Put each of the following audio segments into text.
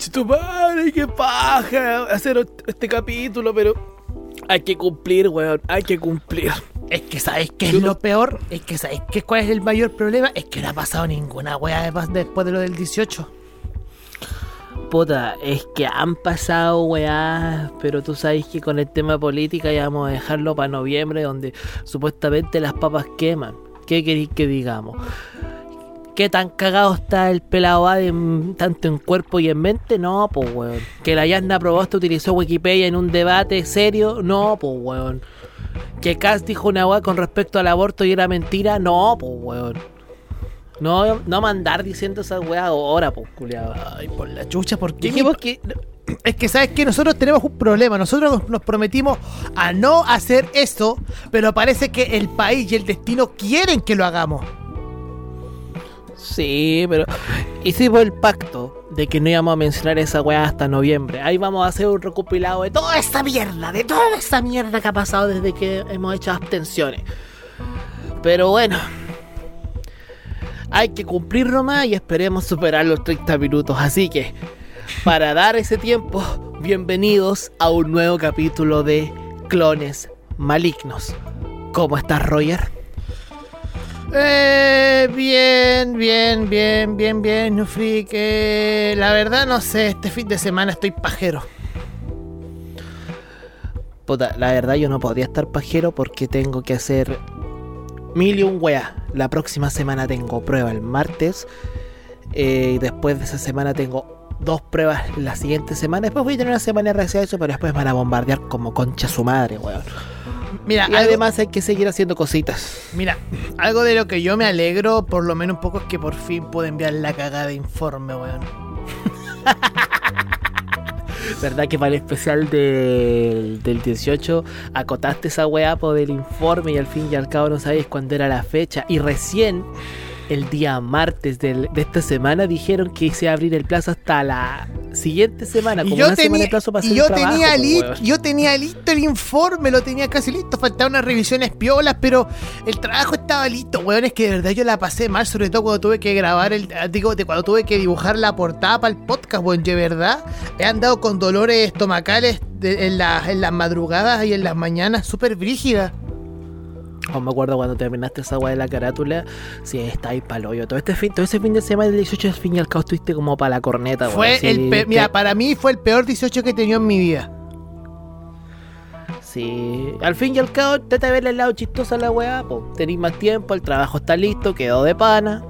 conchito madre, qué paja hacer este capítulo, pero hay que cumplir, weón, hay que cumplir. Es que ¿sabes qué es lo peor? Es que ¿sabes qué, cuál es el mayor problema? Es que no ha pasado ninguna weá después de lo del 18. Puta, es que han pasado weá, pero tú sabes que con el tema política ya vamos a dejarlo para noviembre, donde supuestamente las papas queman. ¿Qué queréis que digamos? ¿Qué tan cagado está el pelado A tanto en cuerpo y en mente? No, pues weón. Que la Yasna Proboste utilizó Wikipedia en un debate serio? No, pues weón. Que Cass dijo una weá con respecto al aborto y era mentira? No, pues weón. No, no mandar diciendo esa weá ahora, pues, culiado. Ay, por la chucha, dijimos que. Es que sabes que nosotros tenemos un problema. Nosotros nos prometimos a no hacer eso, pero parece que el país y el destino quieren que lo hagamos. Sí, pero hicimos el pacto de que no íbamos a mencionar esa weá hasta noviembre. Ahí vamos a hacer un recopilado de toda esta mierda, de toda esta mierda que ha pasado desde que hemos hecho abstenciones. Pero bueno, hay que cumplir nomás y esperemos superar los 30 minutos. Así que, para dar ese tiempo, bienvenidos a un nuevo capítulo de Clones Malignos. ¿Cómo estás, Roger? Eh, bien, bien, bien, bien, bien, Freak. la verdad no sé, este fin de semana estoy pajero. Puta, la verdad yo no podría estar pajero porque tengo que hacer mil y un wea. La próxima semana tengo prueba el martes. Eh, y después de esa semana tengo dos pruebas la siguiente semana. Después voy a tener una semana de receso, pero después van a bombardear como concha su madre, weón. Mira, y además hay que seguir haciendo cositas. Mira, algo de lo que yo me alegro, por lo menos un poco, es que por fin puedo enviar la cagada de informe, weón. ¿Verdad que para el especial del, 18 acotaste esa weá por el informe y al fin y al cabo no sabéis cuándo era la fecha? Y recién el día martes de esta semana dijeron que se iba a abrir el plazo hasta la siguiente semana, como yo una tenía, semana plazo para hacer yo tenía Yo tenía listo el informe, lo tenía casi listo, faltaban unas revisiones piolas, pero el trabajo estaba listo, weón, es que de verdad yo la pasé mal, sobre todo cuando tuve que grabar el, digo, de cuando tuve que dibujar la portada para el podcast, weón, de verdad he andado con dolores estomacales en, en las madrugadas y en las mañanas, súper brígidas. No me acuerdo cuando terminaste esa weá de la carátula. Si sí, está ahí. Todo este fin, todo ese fin de semana del 18 al fin y al cabo estuviste como para la corneta, Fue el Mira, para mí fue el peor 18 que he tenido en mi vida. Sí, al fin y al cabo, trata de verle el lado chistoso a la weá, tenéis más tiempo, el trabajo está listo, quedó de pana.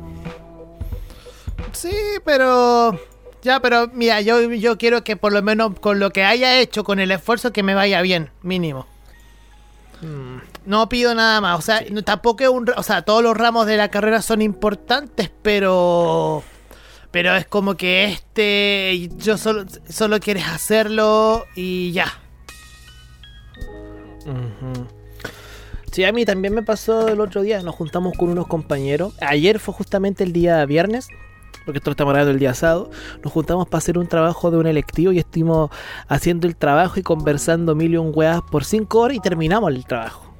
Sí, pero. Ya, pero mira, yo, yo quiero que por lo menos con lo que haya hecho, con el esfuerzo, que me vaya bien, mínimo. No pido nada más. O sea, tampoco es un. O sea, todos los ramos de la carrera son importantes, pero. Pero es como que este. Yo solo, solo quieres hacerlo y ya. Sí, a mí también me pasó el otro día. Nos juntamos con unos compañeros. Ayer fue justamente el día viernes porque esto lo estamos grabando el día sábado, nos juntamos para hacer un trabajo de un electivo y estuvimos haciendo el trabajo y conversando mil y un weas por cinco horas y terminamos el trabajo.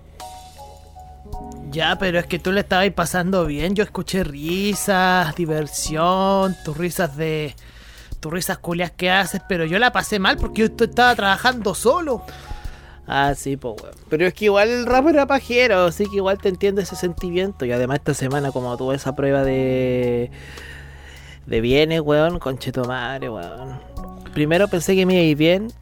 Ya, pero es que tú le estabas pasando bien. Yo escuché risas, diversión, tus risas de. tus risas culias que haces, pero yo la pasé mal porque yo estaba trabajando solo. Ah, sí, pues, weón. Pero es que igual el rap era pajero, así que igual te entiendo ese sentimiento. Y además esta semana, como tuve esa prueba de. De bienes, weón, concheto madre, weón. Primero pensé que me iba a ir bien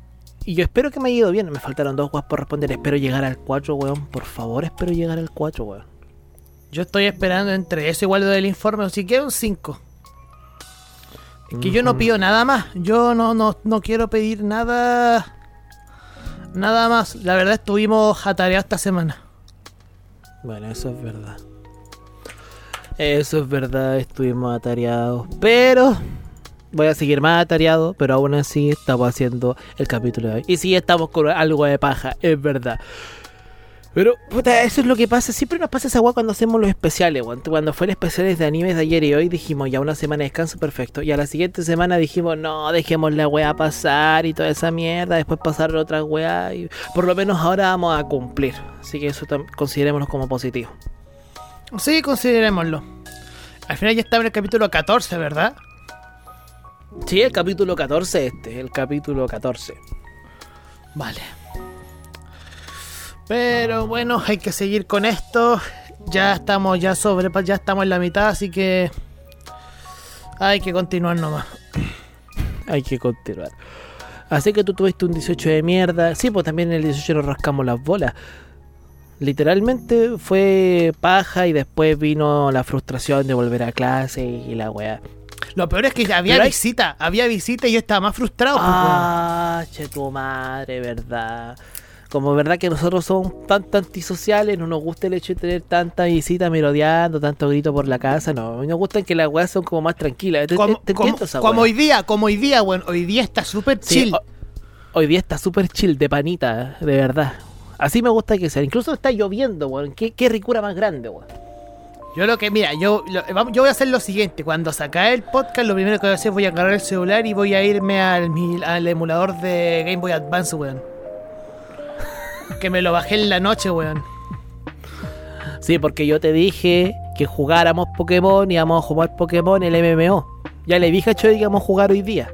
y yo espero que me haya ido bien. Me faltaron dos guas por responder. Espero llegar al 4, weón. Por favor, espero llegar al 4, weón. Yo estoy esperando entre eso igual lo del informe. O si un 5. Es que yo no pido nada más. Yo no, no, no quiero pedir nada. Nada más. La verdad estuvimos atareados esta semana. Bueno, eso es verdad. Eso es verdad, estuvimos atareados. Pero voy a seguir más atareado, pero aún así estamos haciendo el capítulo de hoy. Y sí, estamos con algo de paja, es verdad. Pero, puta, eso es lo que pasa. Siempre nos pasa esa weá cuando hacemos los especiales, Cuando fue el especiales de animes de ayer y hoy, dijimos ya una semana de descanso, perfecto. Y a la siguiente semana dijimos, no, dejemos la weá pasar y toda esa mierda. Después pasar otra weá. Y por lo menos ahora vamos a cumplir. Así que eso considerémoslo como positivo. Sí, considerémoslo. Al final ya estaba en el capítulo 14, ¿verdad? Sí, el capítulo 14 este, el capítulo 14. Vale. Pero bueno, hay que seguir con esto. Ya estamos ya sobre, ya estamos en la mitad, así que hay que continuar nomás. Hay que continuar. Así que tú tuviste un 18 de mierda. Sí, pues también en el 18 nos rascamos las bolas. Literalmente fue paja y después vino la frustración de volver a clase y la weá. Lo peor es que había hay- visita, había visita y yo estaba más frustrado. pues, Ah, che tu madre, verdad. Como verdad que nosotros somos tan, tan antisociales, no nos gusta el hecho de tener tanta visita merodeando, tanto grito por la casa, no. A mí nos gustan que las weas son como más tranquilas. ¿Te, como, te- como- esa hoy día, como hoy día, bueno, hoy día está súper Sí, chill. ho- hoy día está súper chill, de panita, de verdad. Así me gusta que sea. Incluso está lloviendo, weón. ¿Qué, qué ricura más grande, weón. Yo lo que, mira, yo, lo- yo voy a hacer lo siguiente. Cuando saca el podcast, lo primero que voy a hacer voy a agarrar el celular y voy a irme al, al emulador de Game Boy Advance, weón. Que me lo bajé en la noche, weón. Sí, porque yo te dije que jugáramos Pokémon y íbamos a jugar Pokémon el MMO. Ya le dije a Choy que íbamos a jugar hoy día.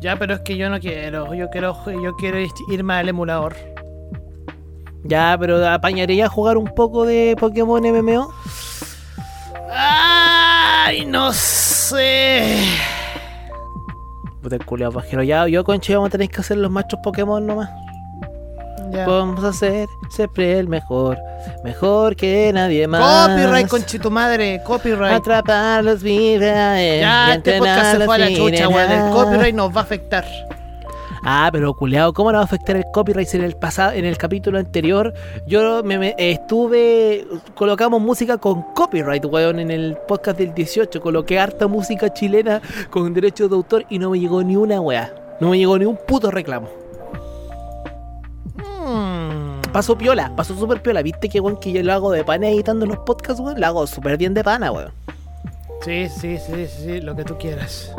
Ya, pero es que yo no quiero. Yo quiero, yo quiero irme al emulador. Ya, pero apañaría a jugar un poco de Pokémon MMO. Ay, no sé. Puta el culiao pajero. Ya, yo con Che vamos a tener que hacer los machos Pokémon nomás. Ya. Vamos a ser siempre el mejor. Mejor que nadie más. Copyright, conche tu madre. Copyright. Atraparlos, vibra, eh, Ya, y este podcast se fue a la chucha, weón. El copyright nos va a afectar. Ah, pero culeado, ¿cómo no va a afectar el copyright en el pasado, en el capítulo anterior, yo me, me- estuve, colocamos música con copyright, weón, en el podcast del 18, coloqué harta música chilena con derechos de autor y no me llegó ni una weá, no me llegó ni un puto reclamo. Mm. Pasó piola, pasó súper piola, viste que weón que yo lo hago de pana editando los podcasts, weón, lo hago súper bien de pana, weón. Sí, sí, sí, sí, lo que tú quieras.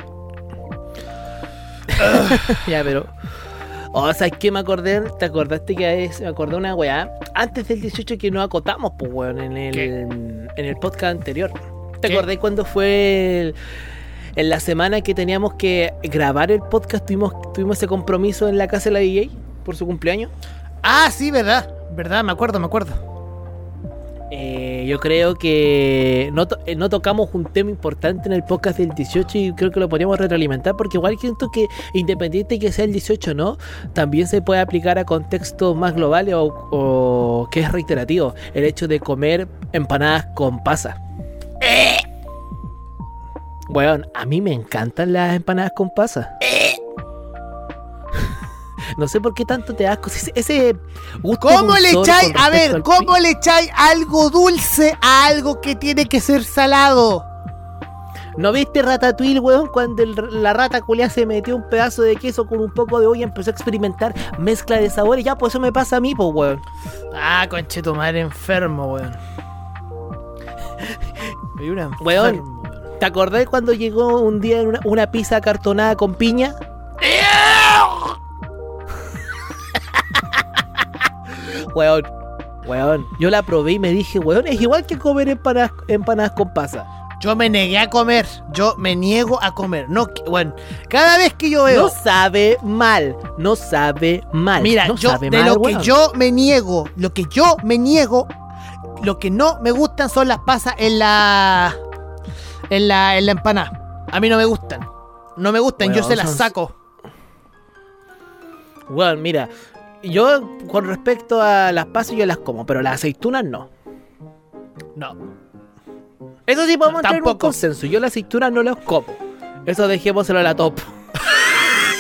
ya, pero. O sea, que me acordé, ¿te acordaste que es- me acordé una weá? Antes del 18 que nos acotamos, pues weón, en el, ¿Qué? en el podcast anterior. ¿Te ¿Qué? acordás cuando fue el- en la semana que teníamos que grabar el podcast? Tuvimos, tuvimos ese compromiso en la casa de la DJ por su cumpleaños. Ah, sí, verdad. Verdad, me acuerdo, me acuerdo. Eh, yo creo que no, to- eh, no tocamos un tema importante en el podcast del 18 y creo que lo podríamos retroalimentar porque igual siento que independiente que sea el 18 no, también se puede aplicar a contextos más globales o, o que es reiterativo, el hecho de comer empanadas con pasa. Weón, a mí me encantan las empanadas con pasa. No sé por qué tanto te asco. Ese, ese gusto ¿Cómo le echáis? A ver, ¿cómo le echáis algo dulce a algo que tiene que ser salado? ¿No viste Ratatouille, weón? Cuando el- la rata culia se metió un pedazo de queso con un poco de olla y empezó a experimentar mezcla de sabores. Ya, pues eso me pasa a mí, pues, weón. Ah, conche tu madre enfermo, weón. Hay una enfermo, weón. ¿Te acordás cuando llegó un día una, una pizza cartonada con piña? Weón, weón. Yo la probé y me dije, weón, es igual que comer empanadas, empanadas con pasa. Yo me negué a comer. Yo me niego a comer. No, bueno, cada vez que yo veo. No sabe mal, no sabe mal. Mira, no yo sabe de mal, lo que yo me niego, lo que yo me niego, lo que no me gustan son las pasas en la en la en la empanada. A mí no me gustan. No me gustan, yo se las saco. Weón, mira, yo con respecto a las pasas yo las como, pero las aceitunas no. No. Eso sí podemos entrar en un consenso. Yo las aceitunas no las como. Eso dejémoselo a la top.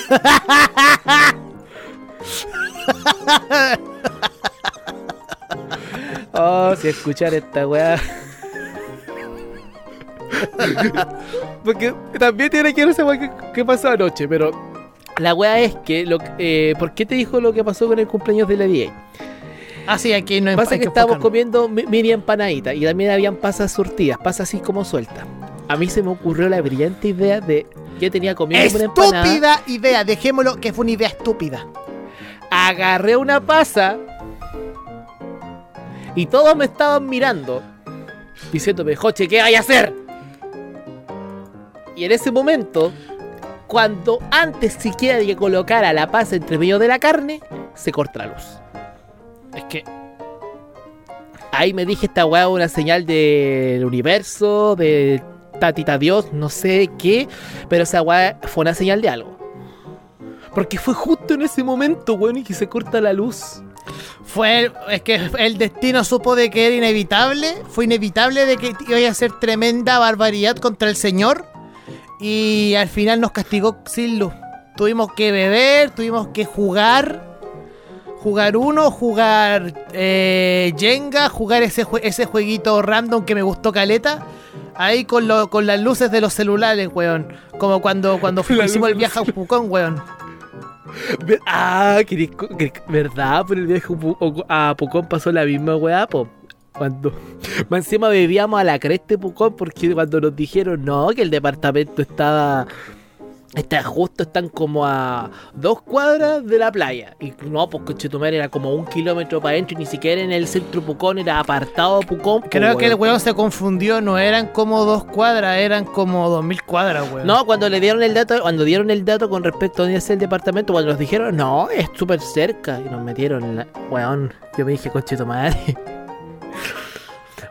oh, si escuchar esta weá. Porque también tiene que ver esa weá que, que pasó anoche, pero la weá es que, lo, que- eh, ¿por qué te dijo lo que pasó con el cumpleaños de la DJ? Ah, sí, aquí no Pasa que estábamos comiendo mi- mini empanaditas y también habían pasas surtidas, pasas así como sueltas. A mí se me ocurrió la brillante idea de que tenía comiendo una empanada, Estúpida idea, dejémoslo que fue una idea estúpida. agarré una pasa y todos me estaban mirando diciéndome, Joche, ¿qué hay a hacer? Y en ese momento cuando antes siquiera de que colocara la pasa entre medio de la carne, se corta la luz. Es que Ahí me dije esta weá una señal del universo, de tatita Dios, no sé qué, pero esa weá fue una señal de algo. Porque fue justo en ese momento, weón, y que se corta la luz. fue es que el destino supo de que era inevitable, fue inevitable de que iba a ser tremenda barbaridad contra el Señor y al final nos castigó sin luz. Tuvimos que beber, tuvimos que jugar, jugar uno, jugar eh, Jenga, jugar ese, jue- ese jueguito random que me gustó caleta. Ahí con, lo- con las luces de los celulares, weón. Como cuando, cuando hicimos el viaje a Pucón, weón. Ah, ¿verdad? Por el viaje a Pucón pasó la misma weá, po. Cuando más encima bebíamos a la cresta de Pucón porque cuando nos dijeron no, que el departamento estaba está justo, están como a dos cuadras de la playa. Y no, pues Conchetumare era como un kilómetro para adentro y ni siquiera en el centro Pucón, era apartado Pucón. Creo que el weón. se confundió, no eran como dos cuadras, eran como dos mil cuadras, weón. No, cuando le dieron el dato, cuando dieron el dato con respecto a dónde es el departamento, cuando nos dijeron, no, es súper cerca, y nos metieron la. Weón, yo me dije, conchito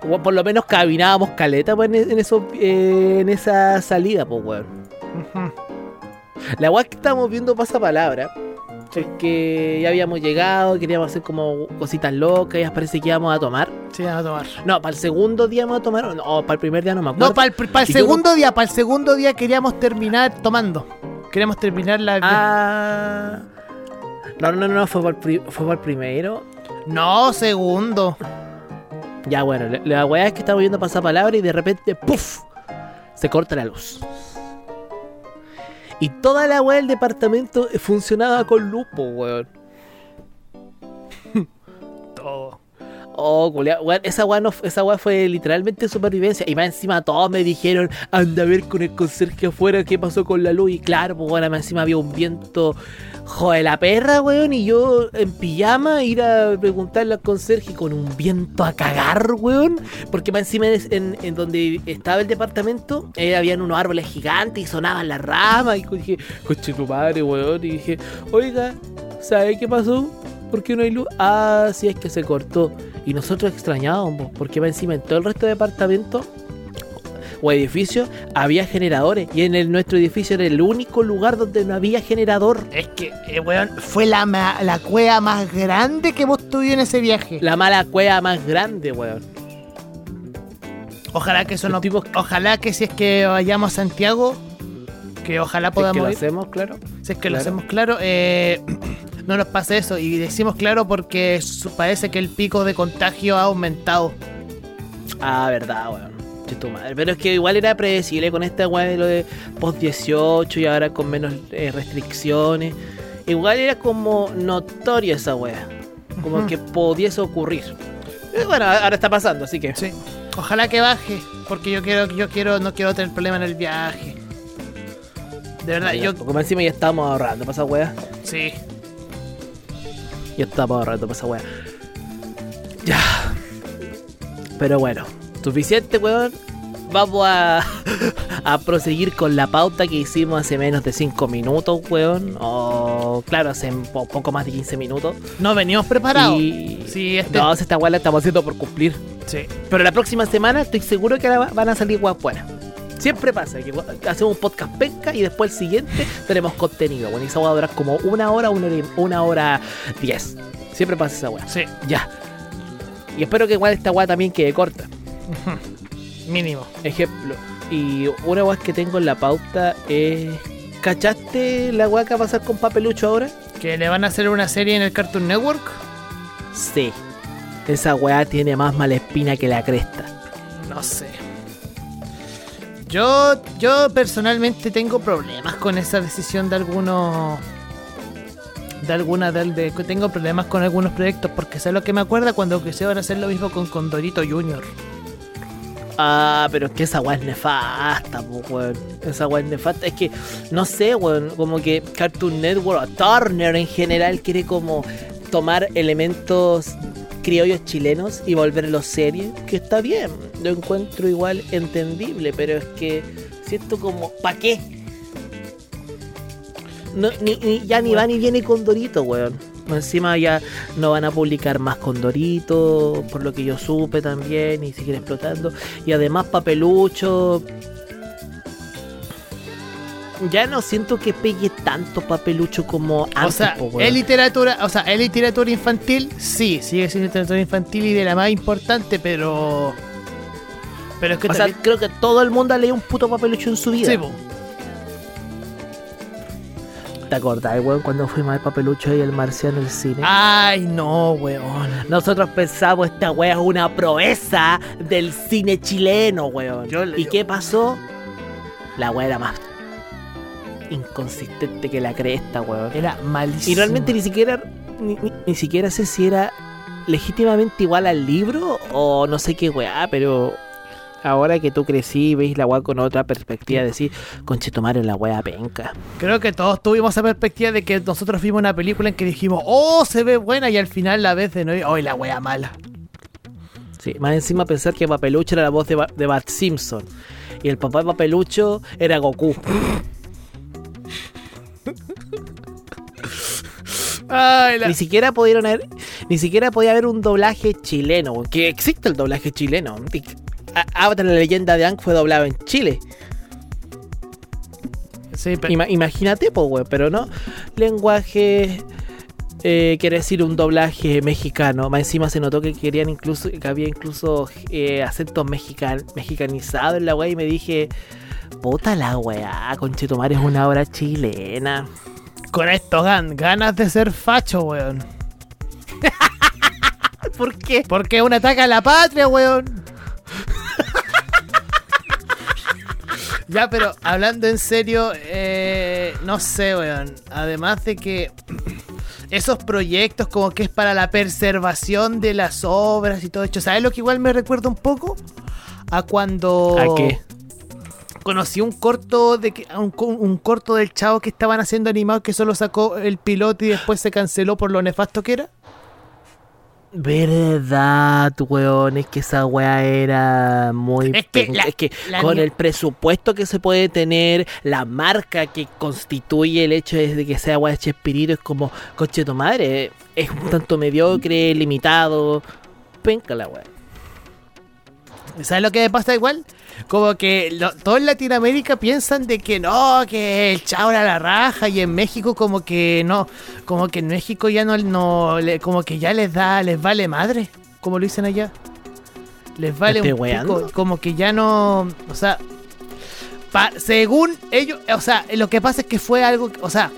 Por lo menos caminábamos caleta pues, en, en eso, eh, en esa salida, pues weón. La weá que estábamos viendo pasapalabra es que ya habíamos llegado, queríamos hacer como cositas locas, y parece que íbamos a tomar. Sí, vamos a tomar. No, para el segundo día vamos a tomar, o no, para el primer día no me acuerdo. No, para el, para el Y yo segundo día, para el segundo día queríamos terminar tomando. Queríamos terminar la... Ah. No, no, no, fue para el, fue para el primero. No, segundo. Ya, bueno, la, weá es que estamos viendo pasar palabra y de repente, ¡puf! Se corta la luz. Y toda la weá del departamento funcionaba con luz, po, weón. Oh, culiao, esa weá, no, esa weá fue literalmente supervivencia. Y más encima todos me dijeron, anda a ver con el conserje afuera qué pasó con la luz. Y claro, pues bueno, más encima había un viento, joder, la perra, weón. Y yo en pijama ir a preguntarle al conserje con un viento a cagar, weón. Porque más encima en, donde estaba el departamento, eh, habían unos árboles gigantes y sonaban las ramas. Y dije, coche tu madre, weón. Y dije, oiga, ¿sabe qué pasó? ¿Por qué no hay luz? Ah, sí, es que se cortó. Y nosotros extrañábamos, porque va encima en todo el resto de departamentos o edificios había generadores. Y en el, nuestro edificio era el único lugar donde no había generador. Es que, eh, weón, fue la, ma- la cueva más grande que hemos tenido en ese viaje. La mala cueva más grande, weón. Ojalá que eso no... Tipos- Ojalá que si es que vayamos a Santiago, que ojalá Si es que podamos lo ir. hacemos, claro. Si es que lo hacemos claro, eh, no nos pase eso. Y decimos claro porque parece que el pico de contagio ha aumentado. Ah, verdad, weón. Che, tu madre. Pero es que igual era predecible con esta weá de lo de post 18 y ahora con menos eh, restricciones. Igual era como notoria esa weá. Como que pudiese ocurrir. Y bueno, ahora está pasando, así que. Sí. Ojalá que baje, porque yo quiero, yo quiero, no quiero tener problema en el viaje. De verdad, yo Como encima ya estamos ahorrando para esa weá. sí. Ya estamos ahorrando para esa weá. Ya. Pero bueno, suficiente, weón. Vamos a, a proseguir con la pauta que hicimos hace menos de 5 minutos, weón. O, claro, hace po- poco más de 15 minutos. No venimos preparados. Y... Sí, este. No, esta weá la estamos haciendo por cumplir. Sí. Pero la próxima semana estoy seguro que ahora van a salir weas buenas. Siempre pasa que hacemos un podcast penca y después el siguiente tenemos contenido. Bueno, y esa va a durar como una hora, una hora, una hora diez. Siempre pasa esa weá. Sí. Ya. Y espero que igual esta weá también quede corta. Mínimo. Ejemplo. Y una weá que tengo en la pauta es. ¿Cachaste la weá que va a pasar con Papelucho ahora? ¿Que le van a hacer una serie en el Cartoon Network? Sí. Esa weá tiene más mala espina que la cresta. No sé. Yo, yo personalmente tengo problemas con esa decisión de algunos. De alguna del de, tengo problemas con algunos proyectos porque sé lo que me acuerda cuando quisieron hacer lo mismo con Condorito Junior. Ah, pero es que esa weá es nefasta, weón. Esa weá es nefasta. Es que, no sé, weón. Como que Cartoon Network o Turner en general quiere como tomar elementos criollos chilenos y volverlos series. Que está bien. Lo encuentro igual entendible, pero es que siento como, ¿pa' qué? no, ni, ni- ya ni va ni viene con Dorito, weón. Encima ya no van a publicar más con Dorito, por lo que yo supe también, y siguen explotando. Y además papelucho. Ya no siento que pegue tanto papelucho como antes, O sea, po, es literatura, o sea, es literatura infantil, sí, sigue siendo literatura infantil y de la más importante, pero. Pero es que O sea, creo que todo el mundo ha leído un puto papelucho en su vida. sí, po. ¿Te acordás, weón, cuando fuimos al papelucho y el marciano al cine? Ay, no, weón. Nosotros pensamos, esta wea es una proeza del cine chileno, weón. Yo- ¿Y yo- qué pasó? La wea era más inconsistente que la cresta, weón. Era malísimo. Y realmente ni siquiera, ni, ni- ni siquiera sé si era legítimamente igual al libro o no sé qué weá, pero ahora que tú crecí, veis la weá con otra perspectiva, decir, conchetumare la weá penca. Creo que todos tuvimos esa perspectiva de que nosotros vimos una película en que dijimos, oh, se ve buena, y al final la vez de no, oh, la wea mala. Sí, más encima pensar que Papelucho era la voz de, Ba- de Bart Simpson y el papá de Papelucho era Goku. Ay, la... Ni siquiera pudieron haber, ni siquiera podía haber un doblaje chileno, que existe el doblaje chileno. Avatar la leyenda de Aang fue doblado en Chile. Sí, pero... Ima- imagínate, pues, weón, pero no. Lenguaje. eh, quiere decir un doblaje mexicano. Más encima se notó que querían incluso. que había incluso eh, acentos mexican, mexicanizados en la weá. Y me dije. Puta la weá, conchetumar es una obra chilena. Con esto gan ganas de ser facho, weón. ¿Por qué? Porque es un ataque a la patria, weón. ya, pero hablando en serio, eh, no sé, weón. Además de que esos proyectos como que es para la preservación de las obras y todo hecho. ¿Sabes lo que igual me recuerda un poco? A cuando... ¿A qué? Conocí un corto de que un, un corto del chavo que estaban haciendo animado que solo sacó el piloto y después se canceló por lo nefasto que era. Verdad, weón, es que esa weá era muy... Es que la- es que con el presupuesto que se puede tener, la marca que constituye el hecho de que sea weá de Chespirito es como, coche tu madre, es un tanto mediocre, limitado, penca la weá. ¿Sabes lo que me pasa igual? Como que lo- todos en Latinoamérica piensan de que no, que el chavo era la raja y en México como que no, como que en México ya no, no le- como que ya les da, les vale madre, como lo dicen allá. Les vale un weando? pico, como que ya no, o sea, pa- según ellos, o sea, lo que pasa es que fue algo, o sea,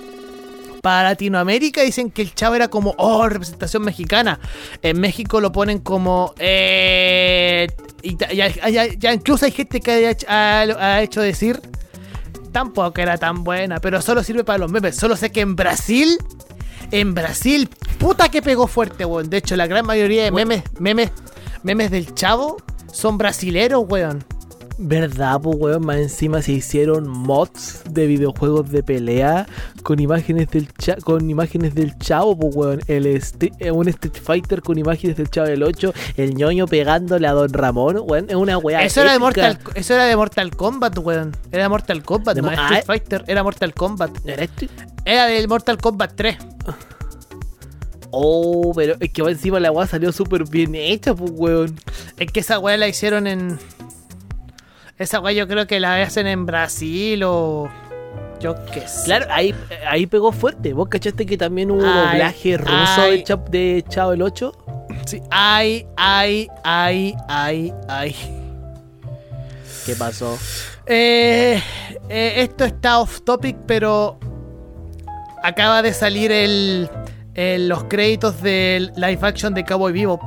para Latinoamérica dicen que el chavo era como, oh, representación mexicana. En México lo ponen como, eh, y ya, ya- ya incluso hay gente que ha, hecho- ha- ha hecho decir, tampoco era tan buena, pero solo sirve para los memes. Solo sé que en Brasil, en Brasil, puta que pegó fuerte, weón. De hecho, la gran mayoría de memes, memes, memes del chavo son brasileros, weón. ¿Verdad, pues weón? Más encima se hicieron mods de videojuegos de pelea con imágenes del cha con imágenes del chavo, pues weón. El eh, un Street Fighter con imágenes del chavo del 8, el ñoño pegándole a Don Ramón, weón. Es una weá. Eso era, de. Mortal, eso era de Mortal Kombat, weón. Era Mortal Kombat, De no mo- Street ah, Fighter, era Mortal Kombat. ¿Era? Era del Mortal Kombat 3. Oh, pero es que encima la weá salió súper bien hecha, pues weón. Es que esa weá la hicieron en. Esa weá yo creo que la hacen en Brasil o. Yo qué sé. Claro, ahí, ahí pegó fuerte. ¿Vos cachaste que también hubo Ay, doblaje ruso ay. de, Cha- de Chavo el 8? Sí. Ay, ay, ay, ay, ay. ¿Qué pasó? Eh, eh, esto está off topic, pero. Acaba de salir el, el- los créditos del live action de Cowboy Bebop.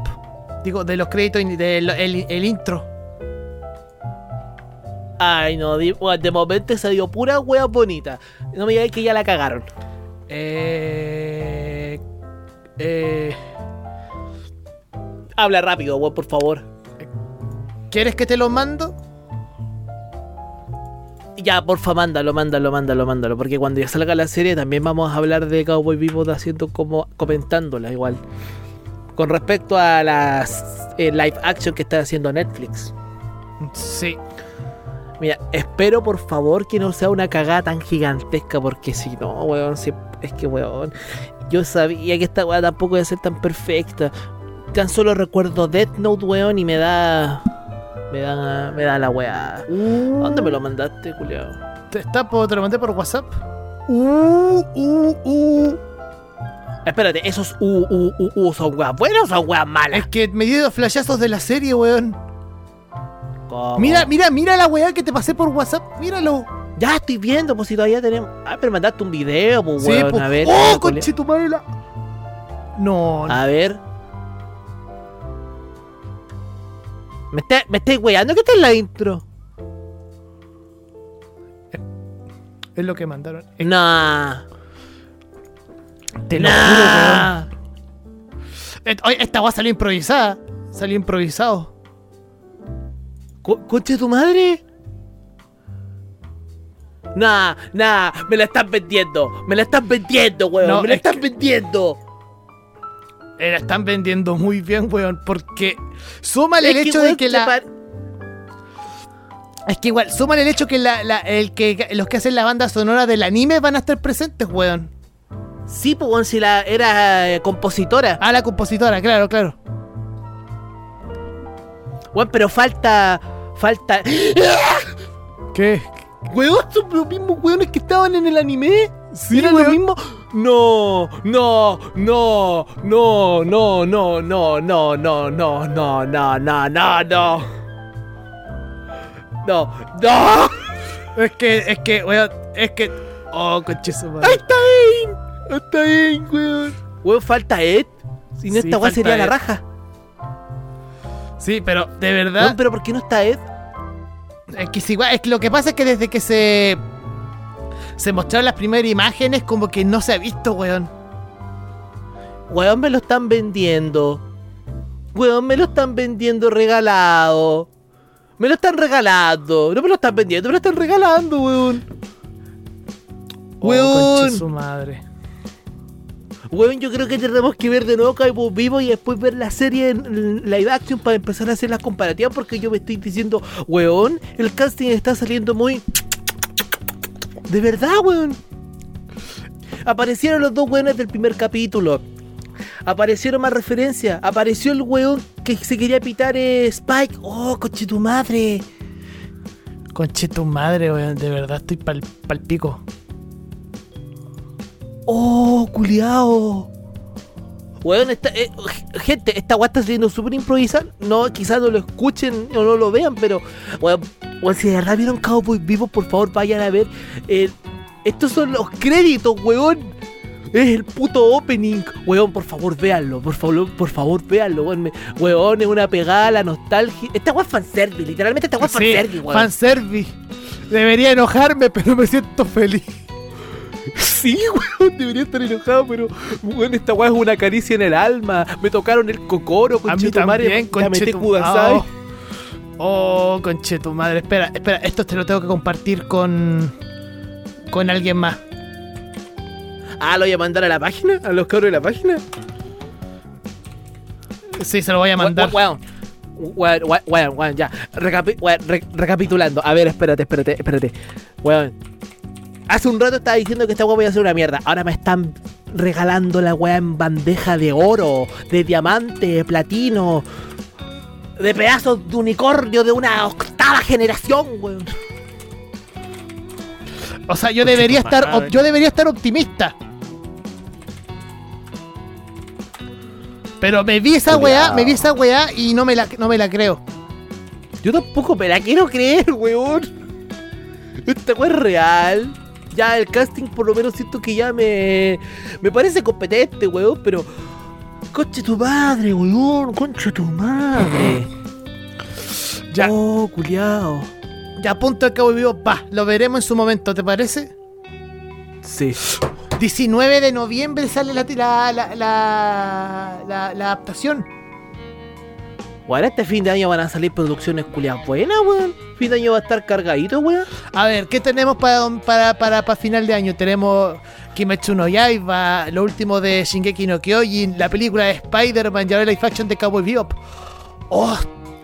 Digo, de los créditos del el, el intro. Ay, no, de momento se dio pura wea bonita. No me digáis que ya la cagaron. Eh. Eh. Habla rápido, weón, por favor. ¿Quieres que te lo mando? Ya, porfa, mándalo, mándalo, mándalo, mándalo. Porque cuando ya salga la serie también vamos a hablar de Cowboy Vivo haciendo como comentándola igual. Con respecto a las eh, live action que está haciendo Netflix. Sí. Mira, espero por favor que no sea una cagada tan gigantesca, porque si no, weón, si- es que weón, yo sabía que esta weá tampoco iba a ser tan perfecta. Tan solo recuerdo Death Note, weón, y me da. Me da. Me da la weá. ¿Dónde me lo mandaste, culiao? ¿Te, está, te lo mandé por WhatsApp? Uh, uh, uh. Espérate, esos U, U, U, U son weas buenas o son weas malas. Es que me dio flashazos de la serie, weón. ¿Cómo? Mira, mira, mira la weá que te pasé por WhatsApp. Míralo. Ya estoy viendo, pues si todavía tenemos. Ah, pero mandaste un video, pues weón. po. A ver. ¡Oh, conche tu madre! la- No, no. A ver. ¿Me está- me estáis weando? ¿Qué está en la intro? es lo que mandaron. Eh, Nah. Te lo juro, weón. Nah. Eh, Esta weá salió improvisada. Salió improvisado. Co- ¿Concha de tu madre? Nah, nah, me la están vendiendo. Me la están vendiendo, weón. No, me la es están que- vendiendo. Eh, la están vendiendo muy bien, weón. Porque súmale el que, hecho de que la. par- Es que igual, súmale el hecho que, la, la- el que los que hacen la banda sonora del anime van a estar presentes, weón. Sí, pues, weón, si la era eh, compositora. Ah, la compositora, claro, claro. Weón, pero falta. Falta. ¿Qué? Weón, son los mismos weones que estaban en el anime. Sí, ¿Eran los mismos? No, no, no, no, no, no, no, no, no, no, no, no, no, no, no. No, no. Es que, es que, weón, es que. Oh, conche su madre. Ahí está bien. Está bien, weón. Weón, falta Ed. Sin Sí, esta weón sería la raja. Sí, pero de verdad. pero ¿por qué no está Ed? Es que, si, es que lo que pasa es que desde que se. Se mostraron las primeras imágenes, como que no se ha visto, weón. Weón, me lo están vendiendo. Weón, me lo están vendiendo regalado. Me lo están regalando. No me lo están vendiendo, me lo están regalando, weón. Oh, Weón. conche su madre. Weón, yo creo que tenemos que ver de nuevo Cowboy Vivo y después ver la serie en live action para empezar a hacer las comparativas porque yo me estoy diciendo, weón, el casting está saliendo muy... De verdad, weón. Aparecieron los dos weones del primer capítulo. Aparecieron más referencias. Apareció el weón que se quería pitar eh, Spike. Oh, coche tu madre. Conche tu madre, weón. De verdad estoy pal, pal pico. Oh, culiao. Weón, esta, eh, gente, esta weá está saliendo súper improvisada. No, quizás no lo escuchen o no lo vean, pero, weón, weón, si de verdad vieron Cowboy Vivo, por favor vayan a ver. eh, estos son los créditos, weón. Es el puto opening. Weón, por favor, véanlo. Por favor, por favor, véanlo, weón. Me- weón, es una pegada la nostalgia. Esta weá es fanservice, literalmente esta weá es fanservice, weón. fanservice. Debería enojarme, pero me siento feliz. Sí, weón, debería estar enojado, pero weón, esta weá es una caricia en el alma. Me tocaron el cocoro, A mí también, conche conche tu Kudasai. Oh, oh conche tu madre. Espera, espera, esto te lo tengo que compartir con. con alguien más. Ah, lo voy a mandar a la página, a los cabros de la página. Sí, se lo voy a mandar. Weón, weón, weón, weón, weón, ya. Recapi- weón, re- recapitulando. A ver, espérate, espérate, espérate. Weón. Hace un rato estaba diciendo que esta weá voy a hacer una mierda. Ahora me están regalando la weá en bandeja de oro, de diamante, de platino, de pedazos de unicornio de una octava generación, weón. O sea, yo debería estar, yo debería estar optimista. Pero me vi esa weá, me vi esa weá y no me la, no me la creo. Yo tampoco me la quiero creer, weón. Esta weá es real. Ya el casting por lo menos siento que ya me... Me parece competente, weón, pero... Conche tu madre, weón. Conche tu madre. Ya. Oh, culiao. Ya punto de cabo vivo, va, lo veremos en su momento, ¿te parece? Sí. 19 de noviembre sale la, la, la, la, la- la adaptación. Bueno, este fin de año van a salir producciones culiadas buenas, weón. Fin de año va a estar cargadito, weón. A ver, ¿qué tenemos para, para, para, para final de año? Tenemos Kimetsu no Yaiba, lo último de Shingeki no Kyojin, la película de Spider-Man y ahora la live action de Cowboy Bebop. Oh,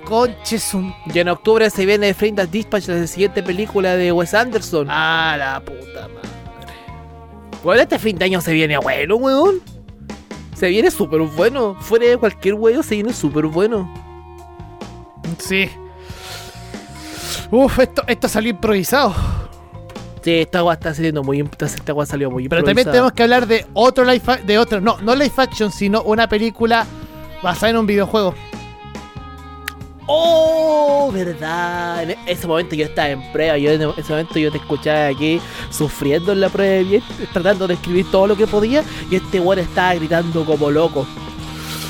Conchesum. Y en octubre se viene Frame Dispatch, la siguiente película de Wes Anderson. Ah, la puta madre. Bueno, este fin de año se viene bueno, weón. Se viene súper bueno. Fuera de cualquier weón, se viene súper bueno. Sí. Uf, esto, esto salió improvisado. Sí, esta agua está saliendo muy. Esta, agua salió muy Pero también tenemos que hablar de otro live de otro, no, no live action, sino una película basada en un videojuego. ¡Oh! ¿Verdad? En ese momento yo estaba en prueba. Yo en ese momento yo te escuchaba aquí sufriendo en la prueba de bien, tratando de escribir todo lo que podía. Y este weón estaba gritando como loco.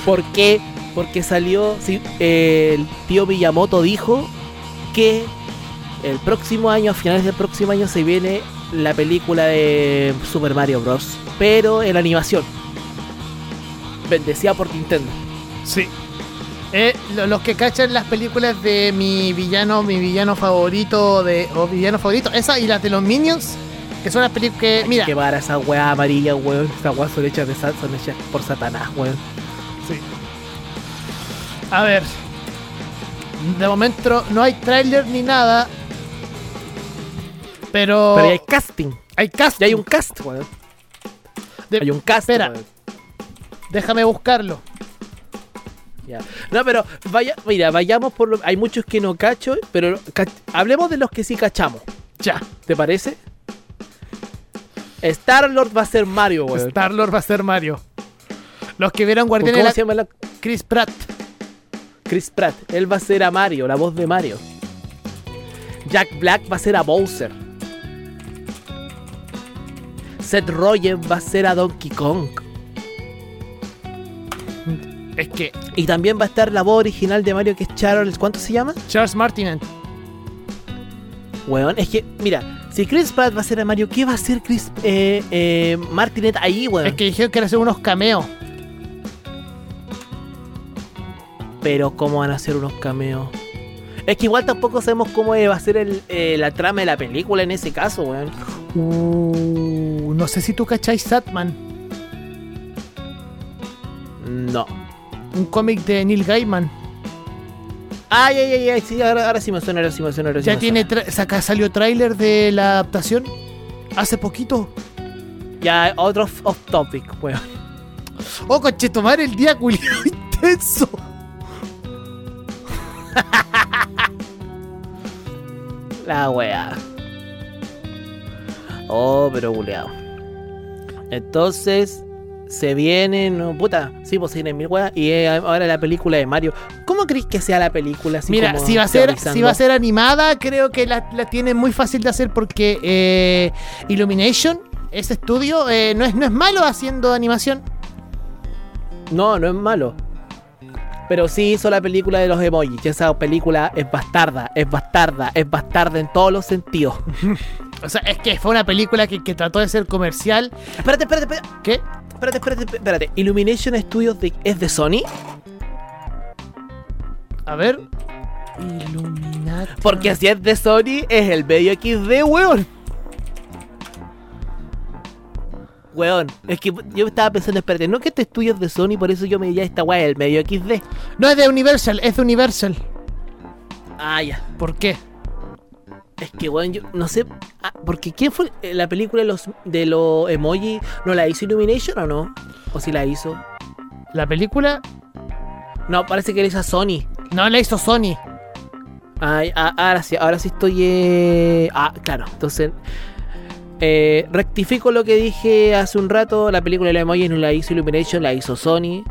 ¿Por qué? Porque salió. sí, eh, el tío Miyamoto dijo que el próximo año, a finales del próximo año, se viene la película de Super Mario Bros. Pero en animación. Bendecida por Nintendo. Sí. Eh, lo- los que cachan las películas de mi villano, mi villano favorito de o villano favorito, esa y las de los Minions, que son las películas que mira, Que para esa weá amarilla, weón. Esas weas son hechas de son hechas por Satanás, weón. A ver. De momento no hay tráiler ni nada. Pero, Pero hay casting. hay cast. Ya hay un cast, weón. De- Hay un cast, espera. weón. Déjame buscarlo. Ya. No, pero vaya, mira, vayamos por lo. Hay muchos que no cacho, pero hablemos de los que sí cachamos. Ya. ¿Te parece? Star Lord va a ser Mario, weón. Star Lord va a ser Mario. Los que vieron ¿Cómo Guardianes la se llama la Chris Pratt. Chris Pratt? Él va a ser a Mario, la voz de Mario. Jack Black va a ser a Bowser. Seth Rogen va a ser a Donkey Kong. Es que Y también va a estar la voz original de Mario que es Charles. ¿Cuánto se llama? Charles Martinet. Weón, es que, mira, si Chris Pratt va a ser a Mario, ¿qué va a hacer Chris eh, eh, Martinet ahí, weón? Es que dijeron que era hacer unos cameos. Pero, ¿cómo van a hacer unos cameos? Es que igual tampoco sabemos cómo va a ser el, eh, la trama de la película en ese caso, weón. Uh, no sé si tú cacháis Satman, No. un cómic de Neil Gaiman. Ay, ay, ay, ay, sí, ahora, ahora sí me suena, ahora sí me suena, ahora sí Ya me tiene suena. tra- saca, salió tráiler de la adaptación hace poquito. Ya, otro off, topic, weón. Oh, conchetomar el día culiado intenso. La weá. Oh, pero buleado. Entonces, se viene, no, puta, sí, pues se viene mil weas. Y eh, ahora la película de Mario. ¿Cómo crees que sea la película? Así Mira, como si va a ser, si va a ser animada, creo que la, la tiene muy fácil de hacer porque eh, Illumination, ese estudio, eh, no, es, no es malo haciendo animación. No, no es malo. Pero sí hizo la película de los emojis. Y esa película es bastarda, es bastarda, es bastarda en todos los sentidos. O sea, es que fue una película que, que trató de ser comercial. espérate, espérate, espérate. ¿Qué? Espérate, espérate, espérate. Illumination Studios de- es de Sony. A ver. Illuminati. Porque si es de Sony, es el medio XD, weón. Weón, es que yo estaba pensando, espérate, no que este estudio es de Sony, por eso yo me diría esta weá, el medio XD. No es de Universal, es de Universal. Ah, ya. ¿Por qué? Es que, weón, yo no sé. ah, porque ¿quién fue eh, la película de los, de los emoji? ¿No la hizo Illumination o no? ¿O si la hizo? La película No, parece que la hizo Sony. no la hizo Sony. Ay, ah, ahora sí, ahora sí estoy. eh, Ah, claro, entonces. Eh, rectifico lo que dije hace un rato. La película de los emojis no la hizo Illumination, la hizo Sony.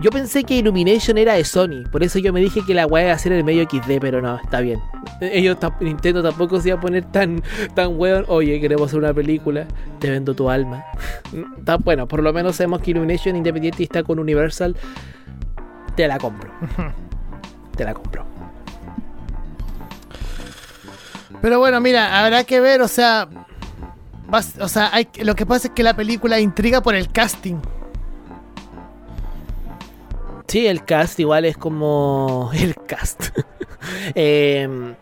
Yo pensé que Illumination era de Sony, por eso yo me dije que la weá iba a ser el medio XD, pero no, está bien. Ellos, tam- Nintendo tampoco se iba a poner tan, tan weón. Oye, queremos hacer una película, te vendo tu alma. Está bueno, por lo menos sabemos que Illumination Independiente está con Universal. Te la compro. Te la compro. Pero bueno, mira, habrá que ver, o sea. Vas- o sea, hay, lo que pasa es que la película intriga por el casting. Sí, el cast igual es como el cast. Em,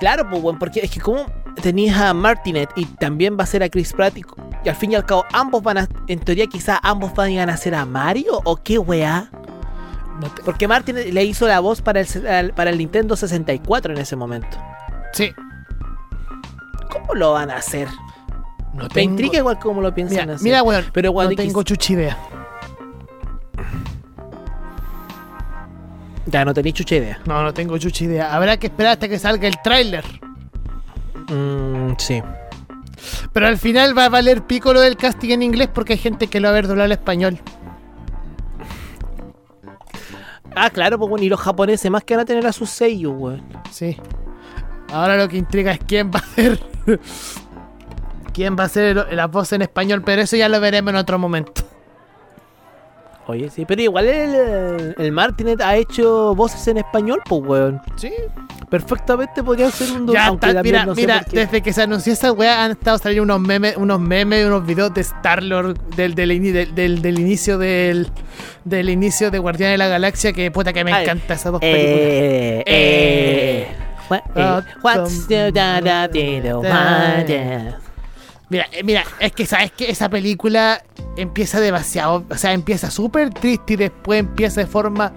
claro, pues bueno, porque es que como tenías a Martinet y también va a ser a Chris Pratt y, y al fin y al cabo ambos van a, en teoría quizás ambos van a ser a Mario o qué weá. Porque Martin le hizo la voz para el, para el Nintendo 64 en ese momento. Sí. ¿Cómo lo van a hacer? No Me intriga igual cómo lo piensan Mira, hacer. mira, weón. Pero, no tengo chucha idea. Ya no tenéis chucha idea. No, no tengo chucha idea. Habrá que esperar hasta que salga el tráiler. Mm, sí. Pero al final va a valer pico lo del casting en inglés porque hay gente que lo va a ver doblado al español. Ah, claro, pues bueno, y los japoneses más que van a tener a sus sellos, weón. Sí. Ahora lo que intriga es quién va a ser. Quién va a ser la voz en español, pero eso ya lo veremos en otro momento. Oye, sí, pero igual el, el Martinet ha hecho voces en español, pues, weón. Sí. Perfectamente podría ser un Ya está, mira, no mira, desde que se anunció esa weá han estado saliendo unos memes, unos memes, unos videos de Star Lord del, del, ini- del, del- del inicio del, del inicio de Guardián de la Galaxia que puta que me Ay, encanta esas dos películas. Eh, eh. What- eh, Ah, What's the da da? Mira, eh, mira, es que sabes que esa película empieza demasiado, o sea, empieza súper triste y después empieza de forma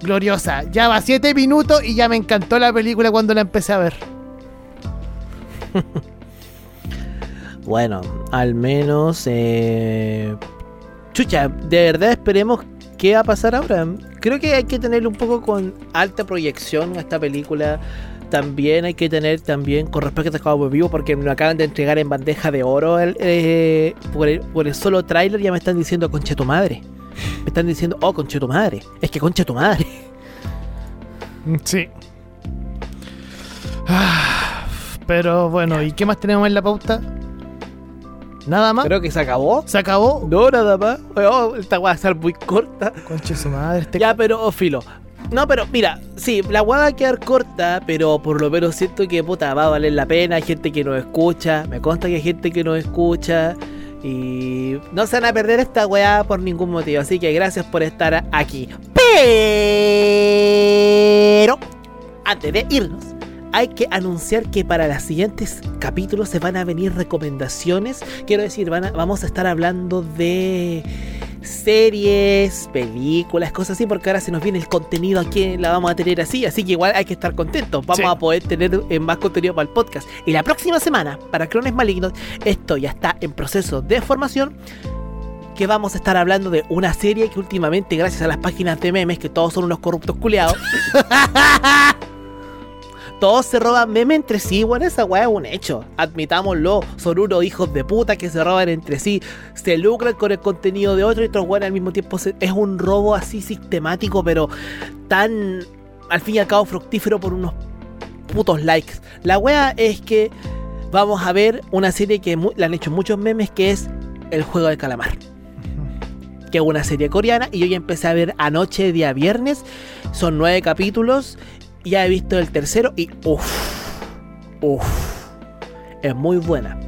gloriosa. Ya va siete minutos y ya me encantó la película cuando la empecé a ver. Bueno, al menos. Eh... Chucha, de verdad esperemos qué va a pasar ahora. Creo que hay que tener un poco con alta proyección a esta película. También hay que tener también con respecto a Cowboy Vivo porque me lo acaban de entregar en bandeja de oro el, eh, por, el, por el solo tráiler ya me están diciendo conche tu madre. Me están diciendo, oh, conche tu madre. Es que conche tu madre. Sí. Ah, Pero bueno, ¿y qué más tenemos en la pauta? ¿Nada más? Creo que se acabó. ¿Se acabó? No, nada más. Oh, esta va a ser muy corta. Conche su madre, este Ya, pero, oh, filo. No, pero mira, sí, la weá va a quedar corta, pero por lo menos siento que puta va a valer la pena. Hay gente que nos escucha, me consta que hay gente que nos escucha. Y no se van a perder esta weá por ningún motivo. Así que gracias por estar aquí. Pero, antes de irnos, hay que anunciar que para los siguientes capítulos se van a venir recomendaciones. Quiero decir, van a- vamos a estar hablando de series, películas, cosas así, porque ahora se nos viene el contenido aquí, la vamos a tener así, así que igual hay que estar contentos, vamos Sí. a poder tener eh, más contenido para el podcast. Y la próxima semana, para Clones Malignos, esto ya está en proceso de formación, que vamos a estar hablando de una serie que últimamente, gracias a las páginas de memes, que todos son unos corruptos culeados, todos se roban memes entre sí, bueno, esa weá es un hecho. Admitámoslo, son unos hijos de puta que se roban entre sí, se lucran con el contenido de otro y otros weones al mismo tiempo se- es un robo así sistemático, pero tan al fin y al cabo fructífero por unos putos likes. La weá es que vamos a ver una serie que le han hecho muchos memes que es El juego del calamar. Que es una serie coreana y yo ya empecé a ver anoche, día viernes. Son nueve capítulos. Ya he visto el tercero y uff, uff, es muy buena.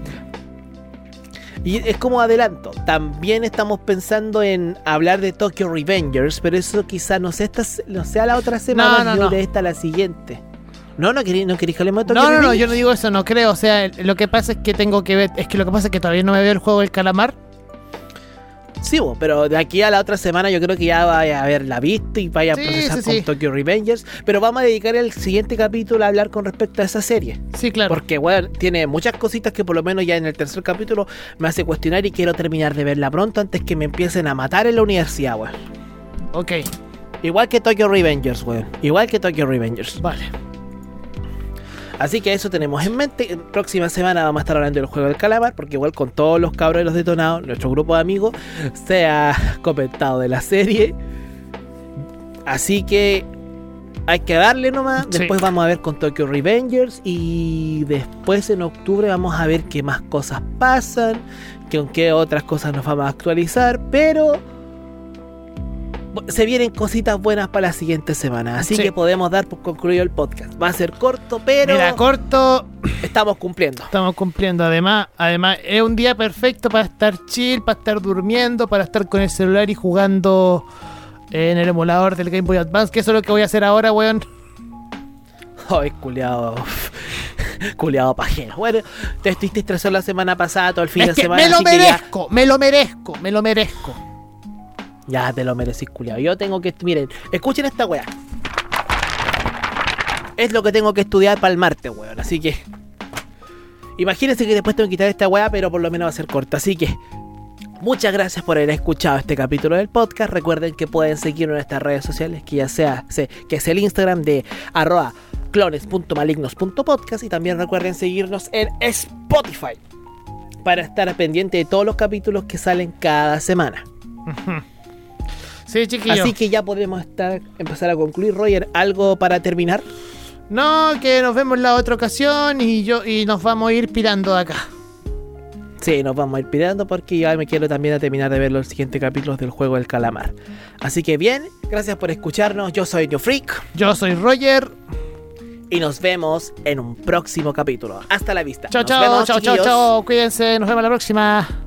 Y es como adelanto, también estamos pensando en hablar de Tokyo Revengers, pero eso quizás no sea, esta, no sea la otra semana, No, no, no. de esta la siguiente. No, no queréis no queréis que hablemos de Tokyo No, no, no, Revengers? yo no digo eso, no creo. O sea, lo que pasa es que tengo que ver. Es que lo que pasa es que todavía no me veo el juego del calamar. Sí, pero de aquí a la otra semana yo creo que ya vaya a haberla visto y vaya a procesar sí, con sí. Tokyo Revengers. Pero vamos a dedicar el siguiente capítulo a hablar con respecto a esa serie. Sí, claro. Porque, bueno, tiene muchas cositas que por lo menos ya en el tercer capítulo me hace cuestionar y quiero terminar de verla pronto antes que me empiecen a matar en la universidad, weón. Ok, Igual que Tokyo Revengers, weón. Igual que Tokyo Revengers. vale. Así que eso tenemos en mente. En Próxima semana vamos a estar hablando del juego del calamar, porque igual con todos los cabros de los detonados, nuestro grupo de amigos, se ha comentado de la serie. Así que hay que darle nomás. Sí. Después vamos a ver con Tokyo Revengers. Y después en octubre vamos a ver qué más cosas pasan. Que con qué otras cosas nos vamos a actualizar. Pero se vienen cositas buenas para la siguiente semana. Así Sí. que podemos dar por concluido el podcast. Va a ser corto, pero Mira, corto, estamos cumpliendo. estamos cumpliendo. Además, además, es un día perfecto para estar chill, para estar durmiendo, para estar con el celular y jugando en el emulador del Game Boy Advance, que eso es lo que voy a hacer ahora, weón. Ay, culiado. culiado pajero. Bueno, te estuviste estresado la semana pasada, todo el fin Es de que semana. me lo ya- merezco, me lo merezco, me lo merezco. Ya te lo merecí, culiao. Yo tengo que. Miren, escuchen esta weá. Es lo que tengo que estudiar para el martes, weón. Así que. Imagínense que después tengo que quitar esta weá, pero por lo menos va a ser corta. Así que. Muchas gracias por haber escuchado este capítulo del podcast. Recuerden que pueden seguirnos en nuestras redes sociales, que ya sea, que es el Instagram de arroba clones.malignos.podcast y también recuerden seguirnos en Spotify para estar pendiente de todos los capítulos que salen cada semana. Sí, chiquillo. Así que ya podemos estar, empezar a concluir. Roger, ¿algo para terminar? No, que nos vemos la otra ocasión y yo y nos vamos a ir pirando de acá. Sí, nos vamos a ir pirando porque ya me quiero también a terminar de ver los siguientes capítulos del juego del calamar. Así que bien, gracias por escucharnos. Yo soy Yo Freak. Yo soy Roger. Y nos vemos en un próximo capítulo. Hasta la vista. Chao, chao, chao, chao, chao. Cuídense, nos vemos la próxima.